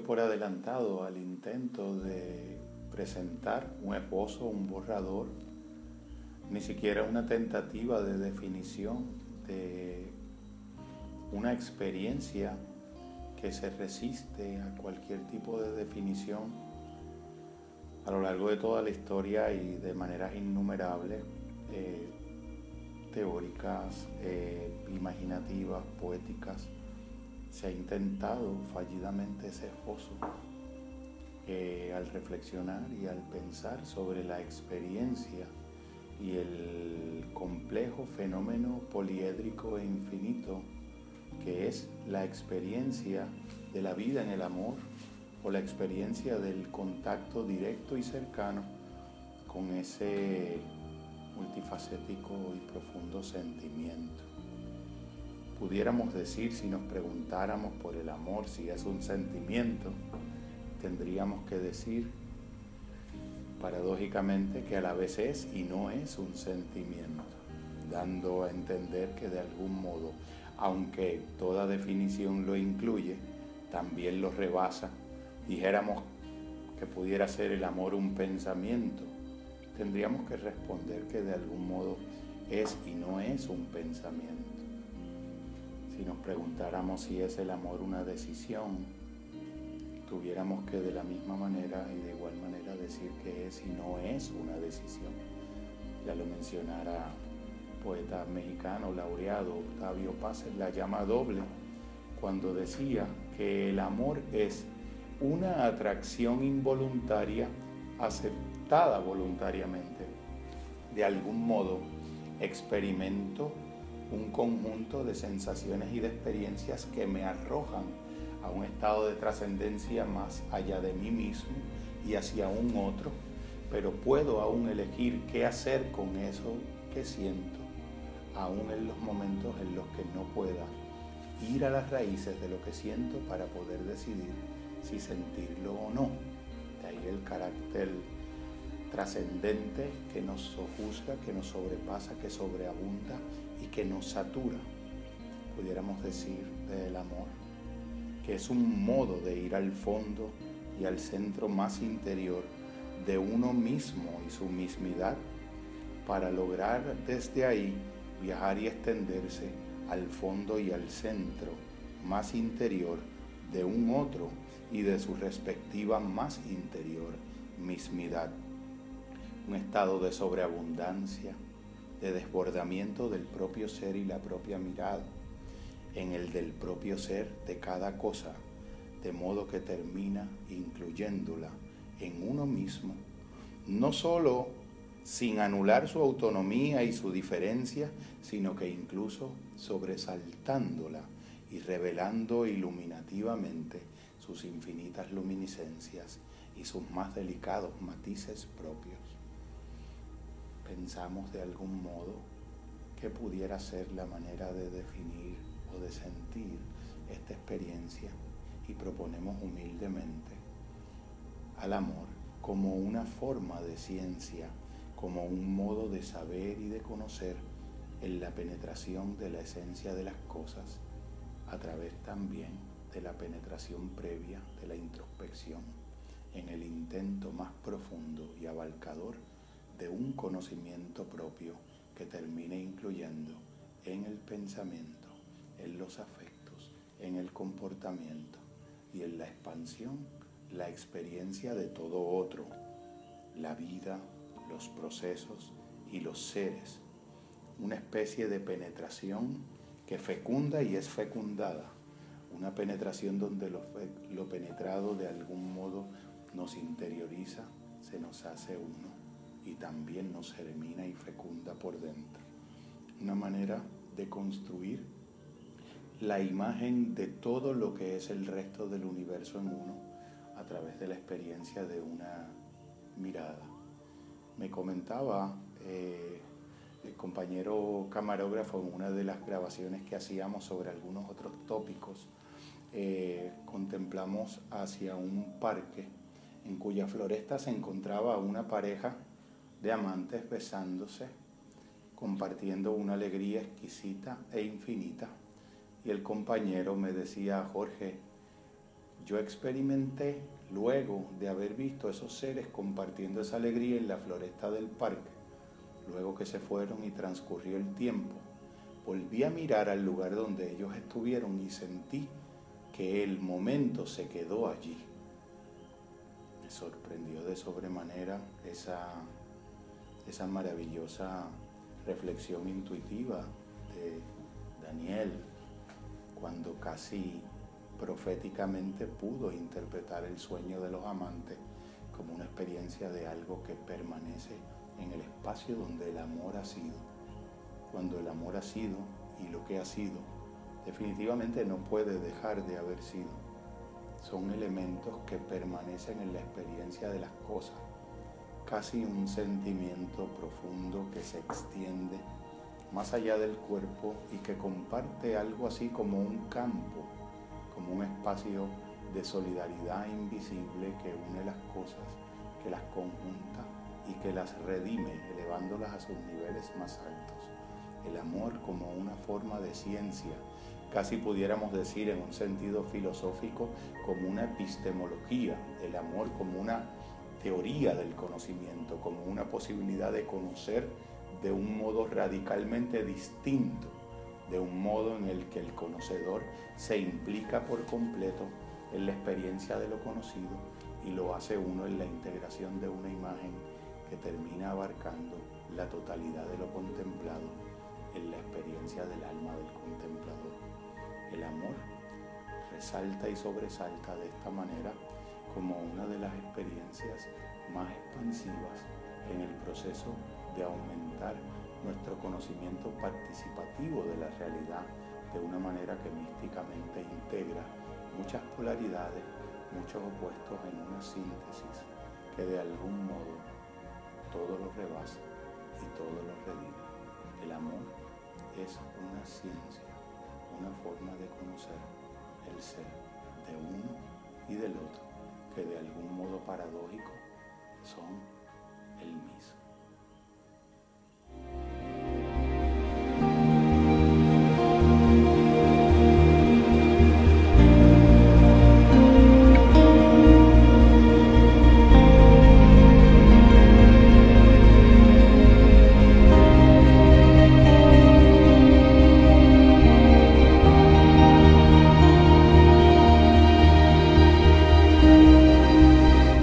por adelantado al intento de presentar un esposo, un borrador, ni siquiera una tentativa de definición de una experiencia que se resiste a cualquier tipo de definición a lo largo de toda la historia y de maneras innumerables, eh, teóricas, eh, imaginativas, poéticas, se ha intentado fallidamente ese esposo. Eh, al reflexionar y al pensar sobre la experiencia y el complejo fenómeno poliédrico e infinito que es la experiencia de la vida en el amor o la experiencia del contacto directo y cercano con ese multifacético y profundo sentimiento. Pudiéramos decir, si nos preguntáramos por el amor, si es un sentimiento, tendríamos que decir paradójicamente que a la vez es y no es un sentimiento, dando a entender que de algún modo, aunque toda definición lo incluye, también lo rebasa dijéramos que pudiera ser el amor un pensamiento, tendríamos que responder que de algún modo es y no es un pensamiento. Si nos preguntáramos si es el amor una decisión, tuviéramos que de la misma manera y de igual manera decir que es y no es una decisión. Ya lo mencionara poeta mexicano laureado Octavio Paz La llama doble, cuando decía que el amor es una atracción involuntaria aceptada voluntariamente. De algún modo, experimento un conjunto de sensaciones y de experiencias que me arrojan a un estado de trascendencia más allá de mí mismo y hacia un otro, pero puedo aún elegir qué hacer con eso que siento, aún en los momentos en los que no pueda ir a las raíces de lo que siento para poder decidir si sentirlo o no. De ahí el carácter trascendente que nos sojuzga, que nos sobrepasa, que sobreabunda y que nos satura, pudiéramos decir, del amor, que es un modo de ir al fondo y al centro más interior de uno mismo y su mismidad para lograr desde ahí viajar y extenderse al fondo y al centro más interior de un otro y de su respectiva más interior mismidad. Un estado de sobreabundancia, de desbordamiento del propio ser y la propia mirada, en el del propio ser de cada cosa, de modo que termina incluyéndola en uno mismo, no sólo sin anular su autonomía y su diferencia, sino que incluso sobresaltándola y revelando iluminativamente sus infinitas luminiscencias y sus más delicados matices propios. Pensamos de algún modo que pudiera ser la manera de definir o de sentir esta experiencia y proponemos humildemente al amor como una forma de ciencia, como un modo de saber y de conocer en la penetración de la esencia de las cosas, a través también de la penetración previa de la introspección en el intento más profundo y abarcador de un conocimiento propio que termine incluyendo en el pensamiento, en los afectos, en el comportamiento y en la expansión la experiencia de todo otro, la vida, los procesos y los seres, una especie de penetración que fecunda y es fecundada. Una penetración donde lo, lo penetrado de algún modo nos interioriza, se nos hace uno y también nos germina y fecunda por dentro. Una manera de construir la imagen de todo lo que es el resto del universo en uno a través de la experiencia de una mirada. Me comentaba eh, el compañero camarógrafo en una de las grabaciones que hacíamos sobre algunos otros tópicos eh, contemplamos hacia un parque en cuya floresta se encontraba una pareja de amantes besándose, compartiendo una alegría exquisita e infinita. Y el compañero me decía, Jorge, yo experimenté luego de haber visto esos seres compartiendo esa alegría en la floresta del parque, luego que se fueron y transcurrió el tiempo, volví a mirar al lugar donde ellos estuvieron y sentí que el momento se quedó allí. Me sorprendió de sobremanera esa, esa maravillosa reflexión intuitiva de Daniel cuando casi proféticamente pudo interpretar el sueño de los amantes como una experiencia de algo que permanece en el espacio donde el amor ha sido. Cuando el amor ha sido y lo que ha sido definitivamente no puede dejar de haber sido. Son elementos que permanecen en la experiencia de las cosas, casi un sentimiento profundo que se extiende más allá del cuerpo y que comparte algo así como un campo, como un espacio de solidaridad invisible que une las cosas, que las conjunta y que las redime, elevándolas a sus niveles más altos. El amor como una forma de ciencia, casi pudiéramos decir en un sentido filosófico como una epistemología, el amor como una teoría del conocimiento, como una posibilidad de conocer de un modo radicalmente distinto, de un modo en el que el conocedor se implica por completo en la experiencia de lo conocido y lo hace uno en la integración de una imagen que termina abarcando la totalidad de lo contemplado en la experiencia del alma del contemplador. El amor resalta y sobresalta de esta manera como una de las experiencias más expansivas en el proceso de aumentar nuestro conocimiento participativo de la realidad de una manera que místicamente integra muchas polaridades, muchos opuestos en una síntesis que de algún modo todo lo rebasa y todo lo redime. El amor es una ciencia, una forma de conocer el ser de uno y del otro, que de algún modo paradójico son el mismo.